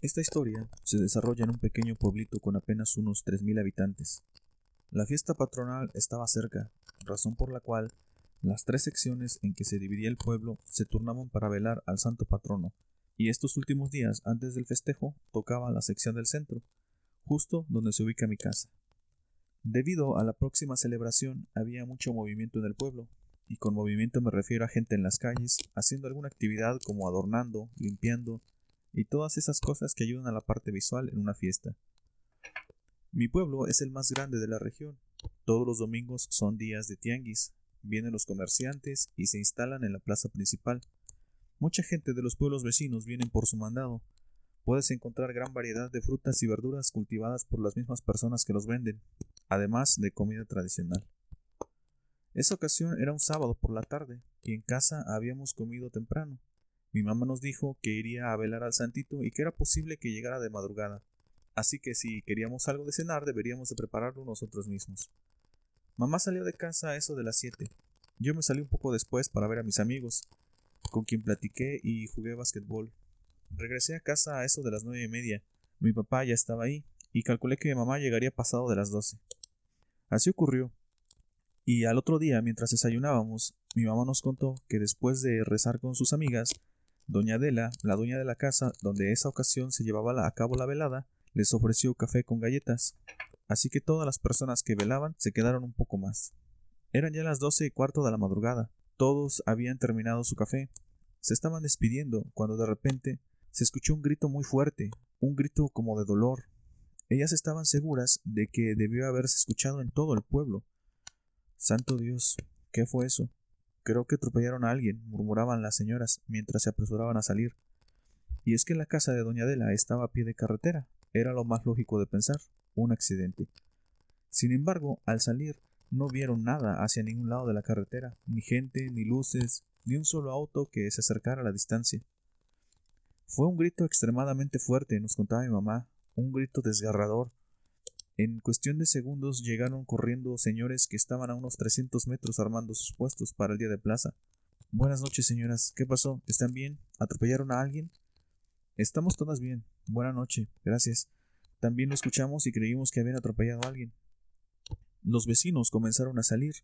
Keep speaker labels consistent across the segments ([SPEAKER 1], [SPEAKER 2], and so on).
[SPEAKER 1] Esta historia se desarrolla en un pequeño pueblito con apenas unos 3.000 habitantes. La fiesta patronal estaba cerca, razón por la cual las tres secciones en que se dividía el pueblo se turnaban para velar al santo patrono, y estos últimos días antes del festejo tocaba la sección del centro, justo donde se ubica mi casa. Debido a la próxima celebración había mucho movimiento en el pueblo, y con movimiento me refiero a gente en las calles haciendo alguna actividad como adornando, limpiando y todas esas cosas que ayudan a la parte visual en una fiesta. Mi pueblo es el más grande de la región. Todos los domingos son días de tianguis, vienen los comerciantes y se instalan en la plaza principal. Mucha gente de los pueblos vecinos vienen por su mandado. Puedes encontrar gran variedad de frutas y verduras cultivadas por las mismas personas que los venden, además de comida tradicional. Esa ocasión era un sábado por la tarde, y en casa habíamos comido temprano. Mi mamá nos dijo que iría a velar al santito y que era posible que llegara de madrugada, así que si queríamos algo de cenar deberíamos de prepararlo nosotros mismos. Mamá salió de casa a eso de las siete. Yo me salí un poco después para ver a mis amigos, con quien platiqué y jugué basquetbol. Regresé a casa a eso de las nueve y media. Mi papá ya estaba ahí, y calculé que mi mamá llegaría pasado de las doce. Así ocurrió. Y al otro día, mientras desayunábamos, mi mamá nos contó que después de rezar con sus amigas, doña Adela, la dueña de la casa donde esa ocasión se llevaba a cabo la velada, les ofreció café con galletas así que todas las personas que velaban se quedaron un poco más. Eran ya las doce y cuarto de la madrugada. Todos habían terminado su café. Se estaban despidiendo cuando de repente se escuchó un grito muy fuerte, un grito como de dolor. Ellas estaban seguras de que debió haberse escuchado en todo el pueblo. Santo Dios, ¿qué fue eso? Creo que atropellaron a alguien, murmuraban las señoras mientras se apresuraban a salir. Y es que la casa de doña Adela estaba a pie de carretera. Era lo más lógico de pensar un accidente. Sin embargo, al salir, no vieron nada hacia ningún lado de la carretera, ni gente, ni luces, ni un solo auto que se acercara a la distancia. Fue un grito extremadamente fuerte, nos contaba mi mamá, un grito desgarrador. En cuestión de segundos llegaron corriendo señores que estaban a unos 300 metros armando sus puestos para el día de plaza. Buenas noches, señoras. ¿Qué pasó? ¿Están bien? ¿Atropellaron a alguien? Estamos todas bien. Buena noche. Gracias. También lo escuchamos y creímos que habían atropellado a alguien. Los vecinos comenzaron a salir.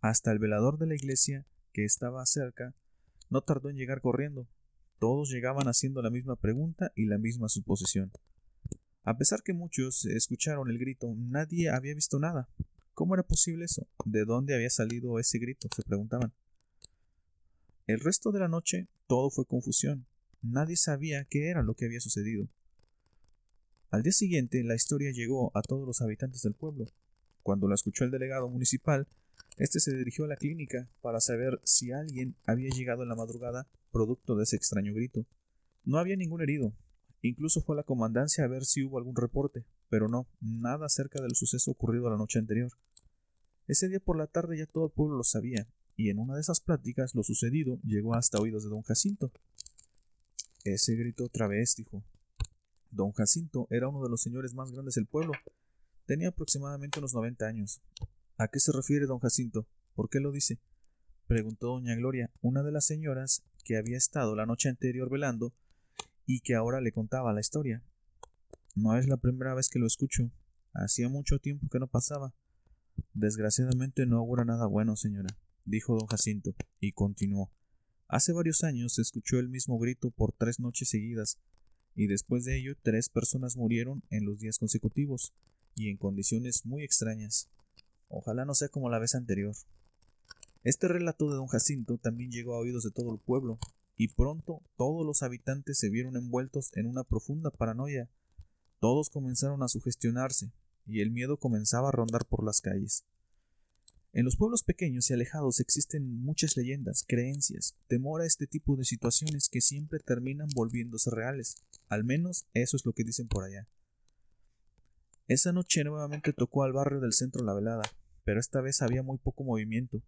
[SPEAKER 1] Hasta el velador de la iglesia, que estaba cerca, no tardó en llegar corriendo. Todos llegaban haciendo la misma pregunta y la misma suposición. A pesar que muchos escucharon el grito, nadie había visto nada. ¿Cómo era posible eso? ¿De dónde había salido ese grito? se preguntaban. El resto de la noche todo fue confusión. Nadie sabía qué era lo que había sucedido. Al día siguiente, la historia llegó a todos los habitantes del pueblo. Cuando la escuchó el delegado municipal, este se dirigió a la clínica para saber si alguien había llegado en la madrugada producto de ese extraño grito. No había ningún herido. Incluso fue a la comandancia a ver si hubo algún reporte, pero no, nada acerca del suceso ocurrido la noche anterior. Ese día por la tarde ya todo el pueblo lo sabía, y en una de esas pláticas lo sucedido llegó hasta oídos de don Jacinto. Ese grito otra vez, dijo. Don Jacinto era uno de los señores más grandes del pueblo. Tenía aproximadamente unos noventa años. ¿A qué se refiere don Jacinto? ¿Por qué lo dice? preguntó doña Gloria, una de las señoras que había estado la noche anterior velando y que ahora le contaba la historia. No es la primera vez que lo escucho. Hacía mucho tiempo que no pasaba. Desgraciadamente no augura nada bueno, señora, dijo don Jacinto, y continuó. Hace varios años se escuchó el mismo grito por tres noches seguidas, y después de ello tres personas murieron en los días consecutivos y en condiciones muy extrañas. Ojalá no sea como la vez anterior. Este relato de don Jacinto también llegó a oídos de todo el pueblo, y pronto todos los habitantes se vieron envueltos en una profunda paranoia. Todos comenzaron a sugestionarse, y el miedo comenzaba a rondar por las calles. En los pueblos pequeños y alejados existen muchas leyendas, creencias, temor a este tipo de situaciones que siempre terminan volviéndose reales. Al menos eso es lo que dicen por allá. Esa noche nuevamente tocó al barrio del centro la velada, pero esta vez había muy poco movimiento,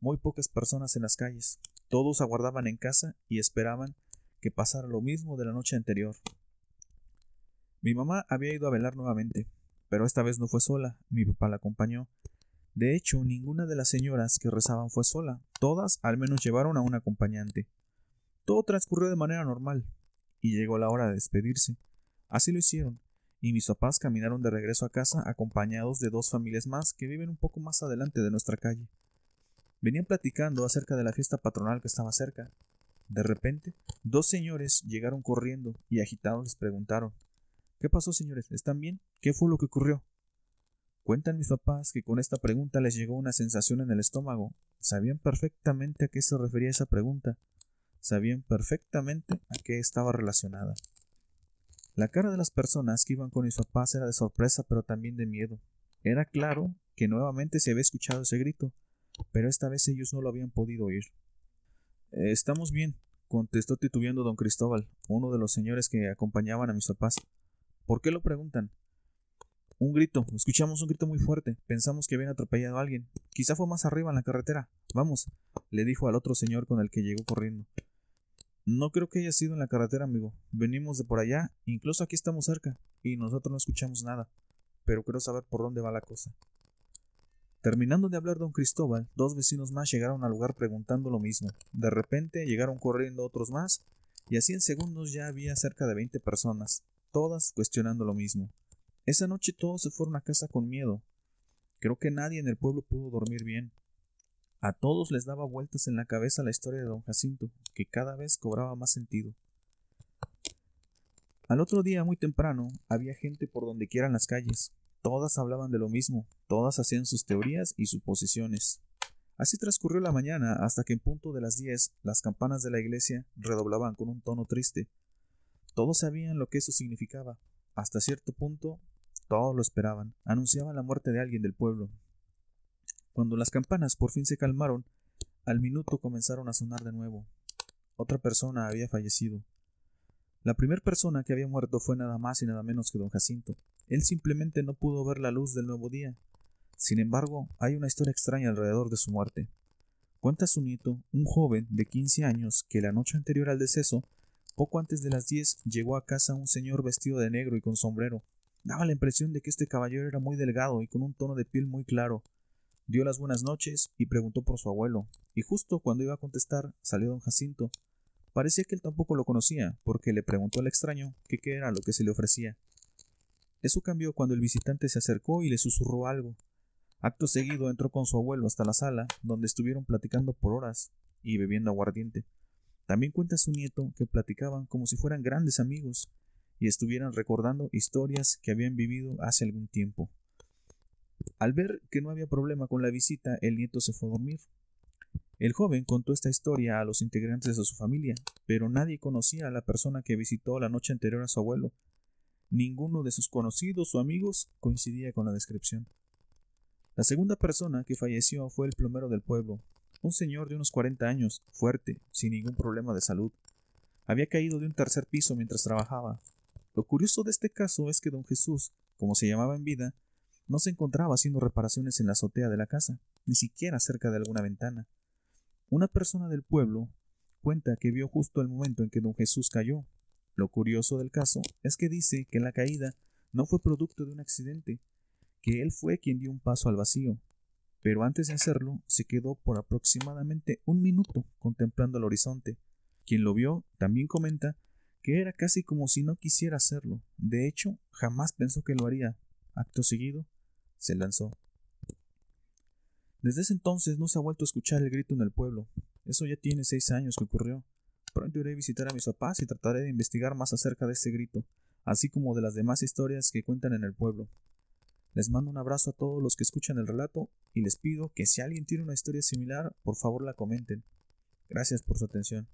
[SPEAKER 1] muy pocas personas en las calles. Todos aguardaban en casa y esperaban que pasara lo mismo de la noche anterior. Mi mamá había ido a velar nuevamente, pero esta vez no fue sola, mi papá la acompañó de hecho, ninguna de las señoras que rezaban fue sola, todas al menos llevaron a un acompañante. Todo transcurrió de manera normal, y llegó la hora de despedirse. Así lo hicieron, y mis papás caminaron de regreso a casa acompañados de dos familias más que viven un poco más adelante de nuestra calle. Venían platicando acerca de la fiesta patronal que estaba cerca. De repente, dos señores llegaron corriendo y agitados les preguntaron ¿Qué pasó, señores? ¿Están bien? ¿Qué fue lo que ocurrió? Cuentan mis papás que con esta pregunta les llegó una sensación en el estómago. Sabían perfectamente a qué se refería esa pregunta. Sabían perfectamente a qué estaba relacionada. La cara de las personas que iban con mis papás era de sorpresa pero también de miedo. Era claro que nuevamente se había escuchado ese grito, pero esta vez ellos no lo habían podido oír. Eh, estamos bien, contestó titubeando don Cristóbal, uno de los señores que acompañaban a mis papás. ¿Por qué lo preguntan? Un grito, escuchamos un grito muy fuerte, pensamos que habían atropellado a alguien. Quizá fue más arriba en la carretera. Vamos, le dijo al otro señor con el que llegó corriendo. No creo que haya sido en la carretera, amigo. Venimos de por allá, incluso aquí estamos cerca, y nosotros no escuchamos nada. Pero quiero saber por dónde va la cosa. Terminando de hablar don Cristóbal, dos vecinos más llegaron al lugar preguntando lo mismo. De repente llegaron corriendo otros más, y así en segundos ya había cerca de veinte personas, todas cuestionando lo mismo. Esa noche todos se fueron a casa con miedo. Creo que nadie en el pueblo pudo dormir bien. A todos les daba vueltas en la cabeza la historia de don Jacinto, que cada vez cobraba más sentido. Al otro día, muy temprano, había gente por donde quiera en las calles. Todas hablaban de lo mismo, todas hacían sus teorías y suposiciones. Así transcurrió la mañana hasta que en punto de las diez las campanas de la iglesia redoblaban con un tono triste, todos sabían lo que eso significaba. Hasta cierto punto, todos lo esperaban. Anunciaban la muerte de alguien del pueblo. Cuando las campanas por fin se calmaron, al minuto comenzaron a sonar de nuevo. Otra persona había fallecido. La primera persona que había muerto fue nada más y nada menos que don Jacinto. Él simplemente no pudo ver la luz del nuevo día. Sin embargo, hay una historia extraña alrededor de su muerte. Cuenta su nieto, un joven de 15 años, que la noche anterior al deceso poco antes de las diez llegó a casa un señor vestido de negro y con sombrero. Daba la impresión de que este caballero era muy delgado y con un tono de piel muy claro. Dio las buenas noches y preguntó por su abuelo, y justo cuando iba a contestar salió don Jacinto. Parecía que él tampoco lo conocía, porque le preguntó al extraño qué era lo que se le ofrecía. Eso cambió cuando el visitante se acercó y le susurró algo. Acto seguido entró con su abuelo hasta la sala, donde estuvieron platicando por horas y bebiendo aguardiente. También cuenta su nieto que platicaban como si fueran grandes amigos y estuvieran recordando historias que habían vivido hace algún tiempo. Al ver que no había problema con la visita, el nieto se fue a dormir. El joven contó esta historia a los integrantes de su familia, pero nadie conocía a la persona que visitó la noche anterior a su abuelo. Ninguno de sus conocidos o amigos coincidía con la descripción. La segunda persona que falleció fue el plomero del pueblo, un señor de unos 40 años, fuerte, sin ningún problema de salud. Había caído de un tercer piso mientras trabajaba. Lo curioso de este caso es que don Jesús, como se llamaba en vida, no se encontraba haciendo reparaciones en la azotea de la casa, ni siquiera cerca de alguna ventana. Una persona del pueblo cuenta que vio justo el momento en que don Jesús cayó. Lo curioso del caso es que dice que la caída no fue producto de un accidente, que él fue quien dio un paso al vacío, pero antes de hacerlo se quedó por aproximadamente un minuto contemplando el horizonte. Quien lo vio también comenta que era casi como si no quisiera hacerlo. De hecho, jamás pensó que lo haría. Acto seguido, se lanzó. Desde ese entonces no se ha vuelto a escuchar el grito en el pueblo. Eso ya tiene seis años que ocurrió. Pronto iré a visitar a mis papás y trataré de investigar más acerca de ese grito, así como de las demás historias que cuentan en el pueblo. Les mando un abrazo a todos los que escuchan el relato y les pido que si alguien tiene una historia similar, por favor la comenten. Gracias por su atención.